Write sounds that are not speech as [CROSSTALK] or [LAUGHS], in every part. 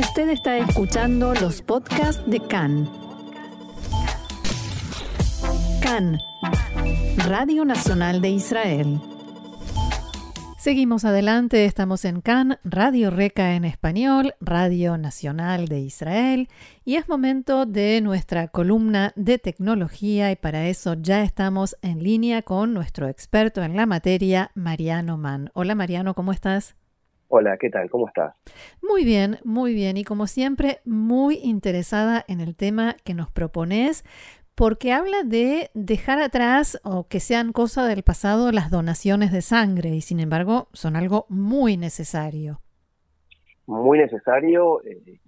Usted está escuchando los podcasts de CAN. CAN, Radio Nacional de Israel. Seguimos adelante, estamos en CAN, Radio Reca en español, Radio Nacional de Israel, y es momento de nuestra columna de tecnología y para eso ya estamos en línea con nuestro experto en la materia, Mariano Mann. Hola Mariano, ¿cómo estás? Hola, ¿qué tal? ¿Cómo estás? Muy bien, muy bien. Y como siempre, muy interesada en el tema que nos propones, porque habla de dejar atrás o que sean cosa del pasado las donaciones de sangre y sin embargo son algo muy necesario. Muy necesario, eh,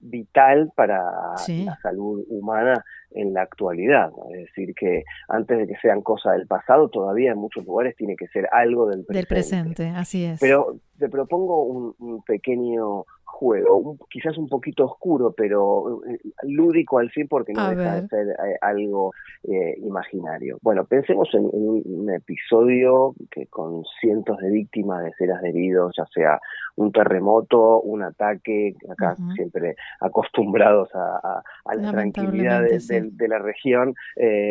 vital para la salud humana en la actualidad. Es decir, que antes de que sean cosas del pasado, todavía en muchos lugares tiene que ser algo del presente. Del presente, así es. Pero te propongo un, pequeño juego, quizás un poquito oscuro, pero eh, lúdico al fin porque no deja de ser eh, algo eh, imaginario. Bueno, pensemos en, un episodio que con cientos de víctimas, decenas de heridos, ya sea un terremoto, un ataque, acá siempre acostumbrados a, la tranquilidad de, la región,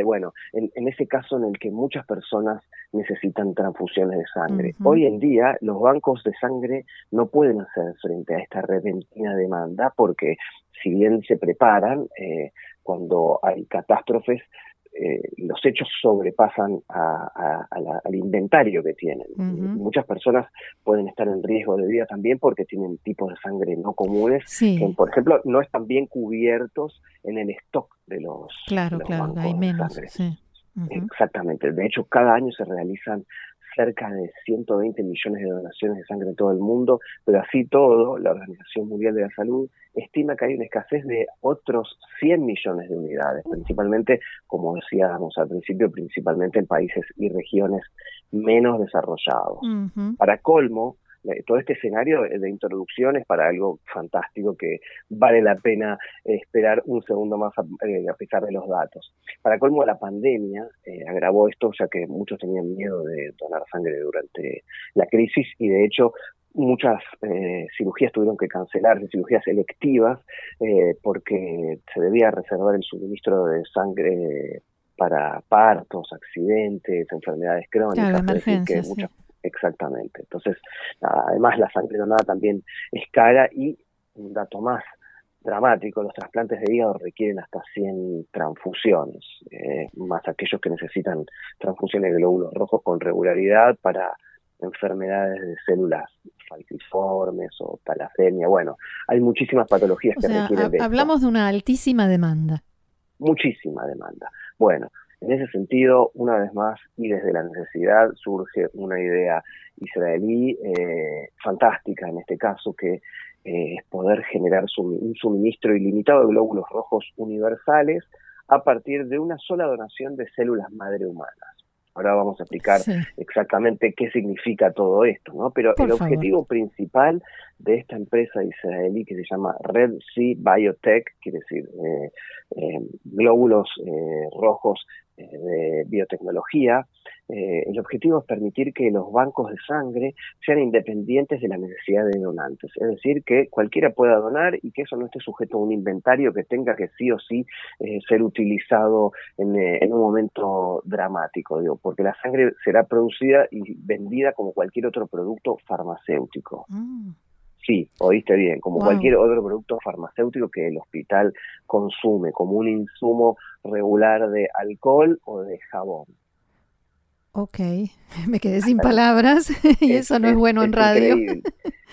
bueno, en, ese caso en el que muchas personas necesitan transfusiones de sangre. Hoy en día los bancos de sangre no pueden hacer frente a esta repentina demanda porque si bien se preparan eh, cuando hay catástrofes, eh, los hechos sobrepasan al inventario que tienen. Muchas personas pueden estar en riesgo de vida también porque tienen tipos de sangre no comunes, que por ejemplo no están bien cubiertos en el stock de los. Claro, claro, hay menos. Exactamente. De hecho, cada año se realizan cerca de 120 millones de donaciones de sangre en todo el mundo, pero así todo, la Organización Mundial de la Salud estima que hay una escasez de otros 100 millones de unidades, principalmente, como decíamos al principio, principalmente en países y regiones menos desarrollados. Para colmo, todo este escenario de introducción es para algo fantástico que vale la pena esperar un segundo más a, eh, pesar de los datos. Para colmo, la pandemia eh, agravó esto, ya que muchos tenían miedo de donar sangre durante la crisis y de hecho muchas cirugías tuvieron que cancelarse, cirugías electivas, porque se debía reservar el suministro de sangre para partos, accidentes, enfermedades crónicas. Claro, Exactamente. Entonces, además la sangre donada también es cara y un dato más dramático, los trasplantes de hígado requieren hasta 100 transfusiones, eh, más aquellos que necesitan transfusiones de glóbulos rojos con regularidad para enfermedades de células falciformes o talasemia. Bueno, hay muchísimas patologías que requieren de Hablamos de una altísima demanda. Muchísima demanda. Bueno, en ese sentido, una vez más, y desde la necesidad, surge una idea israelí eh, fantástica en este caso, que eh, es poder generar un suministro ilimitado de glóbulos rojos universales a partir de una sola donación de células madre humanas. Ahora vamos a explicar exactamente qué significa todo esto, ¿no? Pero el objetivo principal de esta empresa israelí que se llama Red Sea Biotech, quiere decir eh, eh, glóbulos eh, rojos de biotecnología, el objetivo es permitir que los bancos de sangre sean independientes de la necesidad de donantes, es decir, que cualquiera pueda donar y que eso no esté sujeto a un inventario que tenga que sí o sí ser utilizado en, un momento dramático, digo, porque la sangre será producida y vendida como cualquier otro producto farmacéutico. Mm. Sí, oíste bien, como cualquier otro producto farmacéutico que el hospital consume, como un insumo regular de alcohol o de jabón. Ok, [LAUGHS] me quedé sin palabras [LAUGHS] y eso no es, bueno en radio.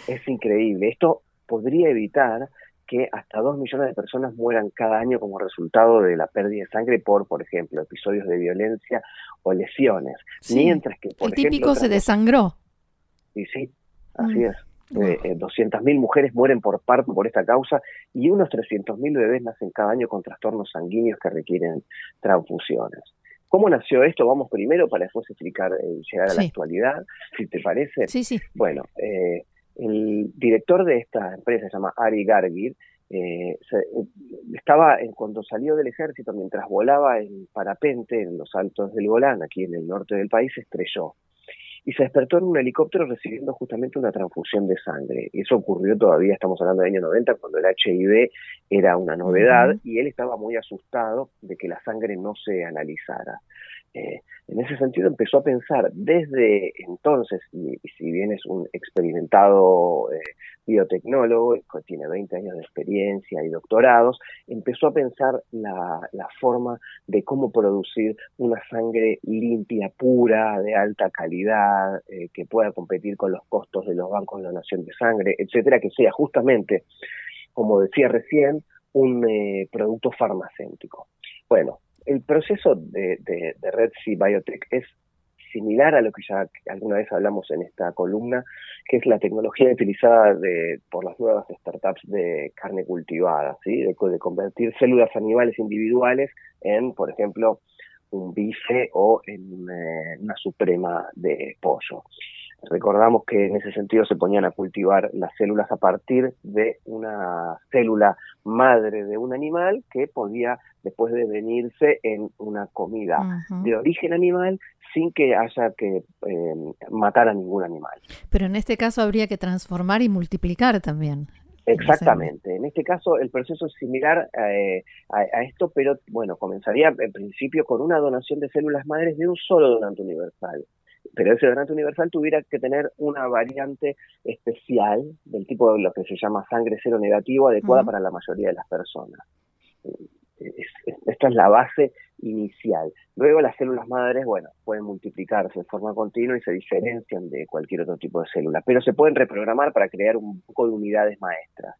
Es increíble. Esto podría evitar que hasta dos millones de personas mueran cada año como resultado de la pérdida de sangre por, por ejemplo, episodios de violencia o lesiones. Mientras que, por El típico se desangró. Y sí, así mm. es. Eh, 200.000 eh, mujeres mueren por parto por esta causa y unos 300.000 bebés nacen cada año con trastornos sanguíneos que requieren transfusiones. ¿Cómo nació esto? Vamos primero para después explicar, eh, llegar a la actualidad, si te parece. Sí, sí. Bueno, eh, el director de esta empresa se llama Ari Gargir, estaba en, cuando salió del ejército, mientras volaba en parapente en los altos del Golán, aquí en el norte del país, estrelló y se despertó en un helicóptero recibiendo justamente una transfusión de sangre. Y eso ocurrió todavía, estamos hablando del año 90, cuando el HIV era una novedad y él estaba muy asustado de que la sangre no se analizara. Eh, en ese sentido empezó a pensar desde entonces, y, si bien es un experimentado eh, biotecnólogo, tiene 20 años de experiencia y doctorados, empezó a pensar la, forma de cómo producir una sangre limpia, pura, de alta calidad, eh, que pueda competir con los costos de los bancos de donación de sangre, etcétera, que sea justamente, como decía recién, un producto farmacéutico. Bueno, el proceso de, Red Sea Biotech es similar a lo que ya alguna vez hablamos en esta columna, que es la tecnología utilizada por las nuevas startups de carne cultivada, ¿sí? de, convertir células animales individuales en, por ejemplo, un bife o en eh, una suprema de pollo. Recordamos que en ese sentido se ponían a cultivar las células a partir de una célula madre de un animal que podía después de venirse en una comida de origen animal sin que haya que eh, matar a ningún animal. Pero en este caso habría que transformar y multiplicar también. Exactamente. En este caso el proceso es similar eh, a, esto, pero bueno, comenzaría en principio con una donación de células madres de un solo donante universal pero ese donante universal tuviera que tener una variante especial del tipo de lo que se llama sangre cero negativo adecuada para la mayoría de las personas. esta es la base inicial. Luego las células madres, bueno, pueden multiplicarse de forma continua y se diferencian de cualquier otro tipo de célula, pero se pueden reprogramar para crear un poco de unidades maestras.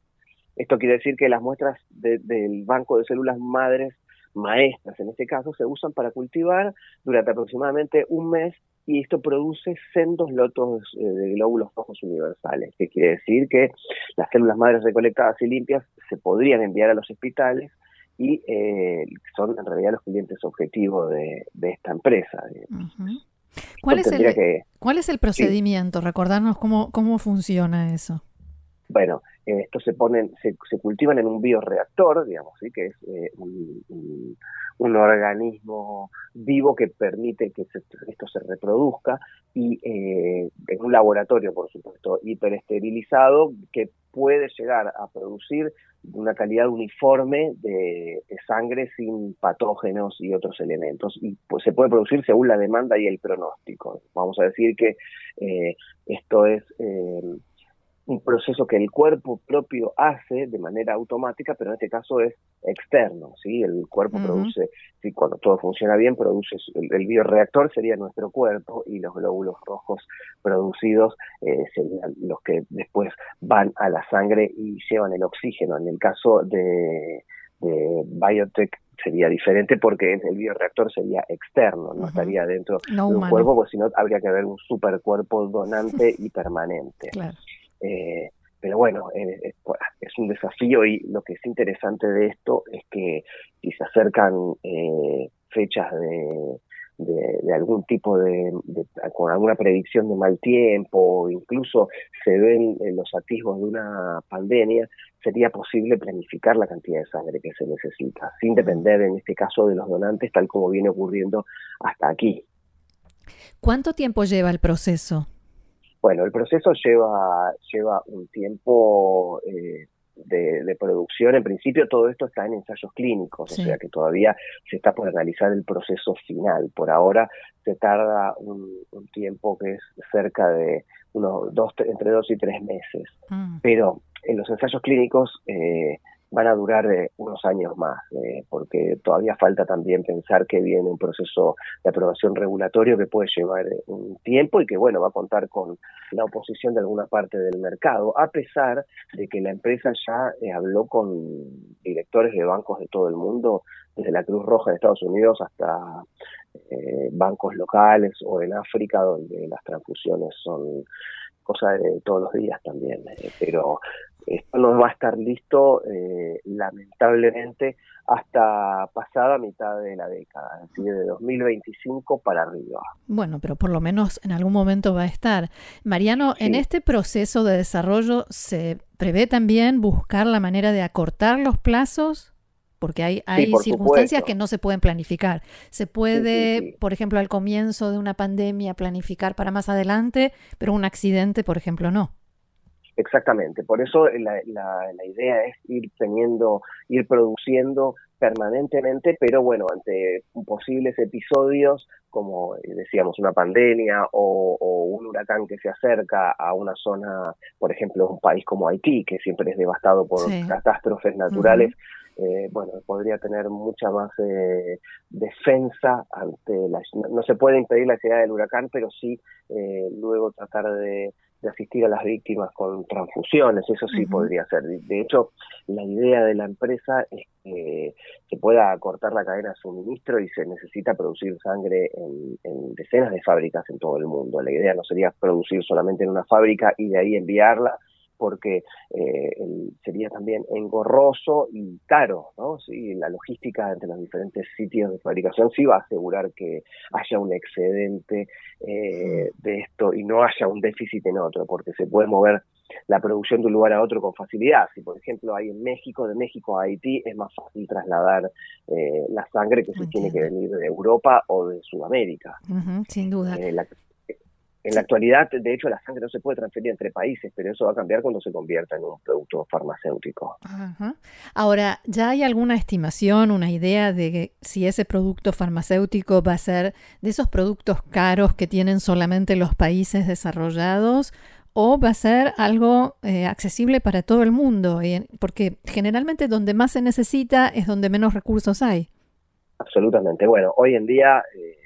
Esto quiere decir que las muestras del banco de células madres maestras en este caso se usan para cultivar durante aproximadamente un mes y esto produce sendos lotos eh, de glóbulos rojos universales, que quiere decir que las células madres recolectadas y limpias se podrían enviar a los hospitales y eh, son en realidad los clientes objetivos de, esta empresa. ¿Cuál, es el, ¿Cuál es el procedimiento? Recordarnos cómo, cómo funciona eso. Bueno, eh, estos se ponen, se, cultivan en un bioreactor, digamos, ¿sí? que es un, un organismo vivo que permite que esto se reproduzca y eh, en un laboratorio, por supuesto, hiperesterilizado que puede llegar a producir una calidad uniforme de, sangre sin patógenos y otros elementos. Y pues se puede producir según la demanda y el pronóstico. Vamos a decir que eh, esto es... Un proceso que el cuerpo propio hace de manera automática, pero en este caso es externo, ¿sí? El cuerpo produce, ¿sí? cuando todo funciona bien, produce, el, bioreactor sería nuestro cuerpo y los glóbulos rojos producidos eh, serían los que después van a la sangre y llevan el oxígeno. En el caso de, de biotech sería diferente porque el bioreactor sería externo, no estaría dentro de un cuerpo, porque si no habría que haber un supercuerpo donante [LAUGHS] y permanente. Claro. Eh, pero bueno, eh, es un desafío y lo que es interesante de esto es que si se acercan eh, fechas de, de, algún tipo de, con alguna predicción de mal tiempo, o incluso se ven los atisbos de una pandemia, sería posible planificar la cantidad de sangre que se necesita, sin depender en este caso de los donantes, tal como viene ocurriendo hasta aquí. ¿Cuánto tiempo lleva el proceso? Bueno, el proceso lleva, lleva un tiempo eh, de, producción. En principio todo esto está en ensayos clínicos, o sea que todavía se está por analizar el proceso final. Por ahora se tarda un, tiempo que es cerca de unos dos, entre dos y tres meses. Mm. Pero en los ensayos clínicos eh, van a durar eh, unos años más, eh, porque todavía falta también pensar que viene un proceso de aprobación regulatorio que puede llevar eh, un tiempo y que, bueno, va a contar con la oposición de alguna parte del mercado, a pesar de que la empresa ya habló con directores de bancos de todo el mundo, desde la Cruz Roja de Estados Unidos hasta bancos locales o en África, donde las transfusiones son cosa de todos los días también, pero esto no va a estar listo, eh, lamentablemente, hasta pasada mitad de la década, es decir, de 2025 para arriba. Bueno, pero por lo menos en algún momento va a estar. Mariano, en este proceso de desarrollo se prevé también buscar la manera de acortar los plazos porque hay, hay circunstancias que no se pueden planificar. Se puede, por ejemplo, al comienzo de una pandemia planificar para más adelante, pero un accidente, por ejemplo, no. Exactamente, por eso la, la, idea es ir teniendo, ir produciendo permanentemente, pero bueno, ante posibles episodios como decíamos una pandemia o, un huracán que se acerca a una zona, por ejemplo, un país como Haití, que siempre es devastado por catástrofes naturales, eh, bueno, podría tener mucha más eh, defensa ante la... No, se puede impedir la llegada del huracán, pero sí eh, luego tratar de de asistir a las víctimas con transfusiones, eso sí podría ser. De hecho, la idea de la empresa es que se pueda cortar la cadena de suministro y se necesita producir sangre en, en, decenas de fábricas en todo el mundo. La idea no sería producir solamente en una fábrica y de ahí enviarla, porque eh, sería también engorroso y caro, ¿no? Sí, la logística entre los diferentes sitios de fabricación sí va a asegurar que haya un excedente eh, de esto y no haya un déficit en otro, porque se puede mover la producción de un lugar a otro con facilidad. Si, por ejemplo, hay en México, de México a Haití, es más fácil trasladar eh, la sangre que se tiene que venir de Europa o de Sudamérica. sin duda. En la actualidad, de hecho, la sangre no se puede transferir entre países, pero eso va a cambiar cuando se convierta en un producto farmacéutico. Ahora, ¿ya hay alguna estimación, una idea de si ese producto farmacéutico va a ser de esos productos caros que tienen solamente los países desarrollados? ¿O va a ser algo eh, accesible para todo el mundo? Porque generalmente donde más se necesita es donde menos recursos hay. Absolutamente. Bueno, hoy en día... Eh,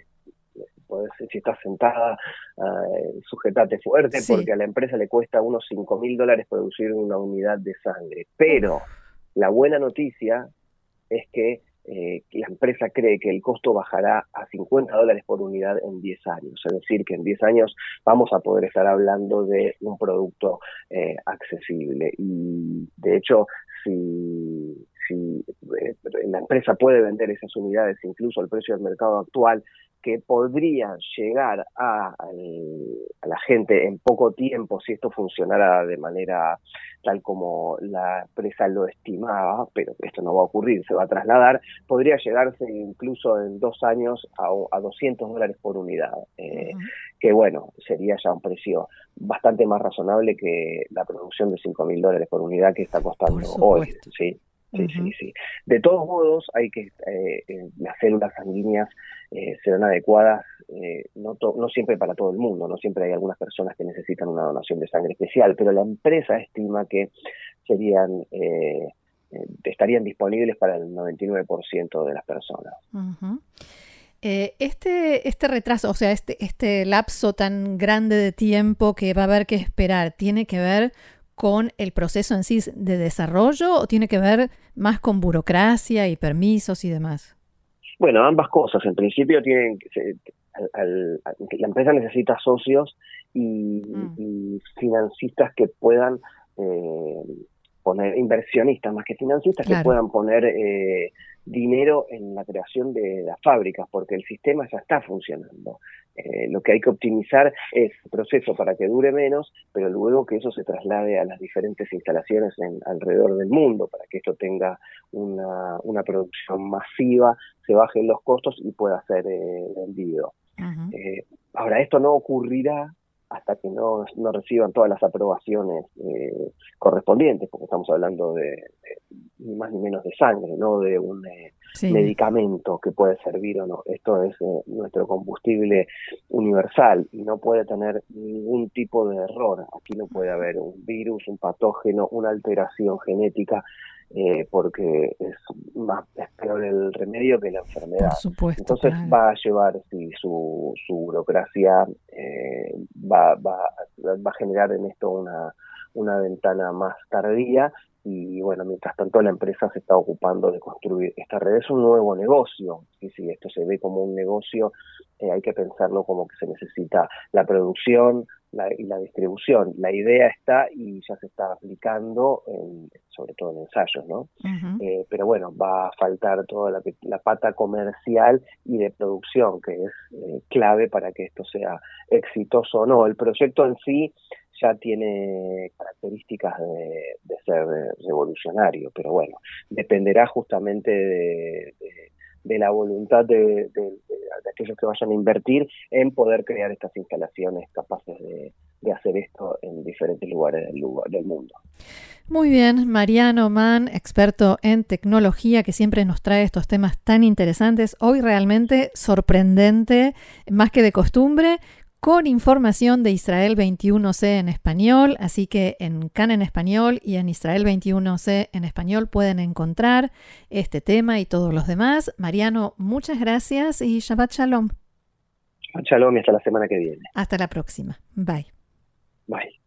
si estás sentada, uh, sujetate fuerte, porque a la empresa le cuesta unos 5 mil dólares producir una unidad de sangre. Pero la buena noticia es que eh, la empresa cree que el costo bajará a 50 dólares por unidad en 10 años. Es decir, que en 10 años vamos a poder estar hablando de un producto eh, accesible. Y de hecho, si, si eh, la empresa puede vender esas unidades incluso al precio del mercado actual, que podrían llegar a, la gente en poco tiempo si esto funcionara de manera tal como la empresa lo estimaba, pero esto no va a ocurrir, se va a trasladar, podría llegarse incluso en dos años a, a 200 dólares por unidad, eh, que bueno, sería ya un precio bastante más razonable que la producción de 5 mil dólares por unidad que está costando hoy. ¿sí? Sí, sí, sí. De todos modos, hay que eh, eh, las células sanguíneas eh, serán adecuadas, no, no siempre para todo el mundo, no siempre hay algunas personas que necesitan una donación de sangre especial, pero la empresa estima que serían estarían disponibles para el 99% de las personas. este, este retraso, o sea, este, este lapso tan grande de tiempo que va a haber que esperar, ¿tiene que ver con el proceso en sí de desarrollo o tiene que ver más con burocracia y permisos y demás? Bueno, ambas cosas. En principio tienen la empresa necesita socios y, mm. financistas que puedan eh, poner inversionistas más que financistas que puedan poner eh, dinero en la creación de las fábricas porque el sistema ya está funcionando. Eh, lo que hay que optimizar es el proceso para que dure menos, pero luego que eso se traslade a las diferentes instalaciones en, alrededor del mundo, para que esto tenga una, una producción masiva, se bajen los costos y pueda ser eh, vendido. Eh, ahora, esto no ocurrirá hasta que no, no reciban todas las aprobaciones eh, correspondientes, porque estamos hablando de, ni más ni menos de sangre, no de un eh, medicamento que puede servir o no. Esto es eh, nuestro combustible universal y no puede tener ningún tipo de error. Aquí no puede haber un virus, un patógeno, una alteración genética eh, porque es más es peor el remedio que la enfermedad. Entonces va a llevar si su, su burocracia eh, va, va, va a generar en esto una, una ventana más tardía y bueno, mientras tanto la empresa se está ocupando de construir esta red. Es un nuevo negocio, y si esto se ve como un negocio, eh, hay que pensarlo como que se necesita la producción, y la distribución. La idea está y ya se está aplicando, sobre todo en ensayos, ¿no? Eh, pero bueno, va a faltar toda la, la, pata comercial y de producción, que es eh, clave para que esto sea exitoso o no. El proyecto en sí ya tiene características de, ser revolucionario, pero bueno, dependerá justamente de, la voluntad de, aquellos que vayan a invertir en poder crear estas instalaciones capaces de, hacer esto en diferentes lugares del, del mundo. Muy bien, Mariano Mann, experto en tecnología, que siempre nos trae estos temas tan interesantes. Hoy realmente sorprendente, más que de costumbre, con información de Israel 21C en español, así que en CAN en español y en Israel 21C en español pueden encontrar este tema y todos los demás. Mariano, muchas gracias y Shabbat Shalom. Shalom y hasta la semana que viene. Hasta la próxima. Bye. Bye.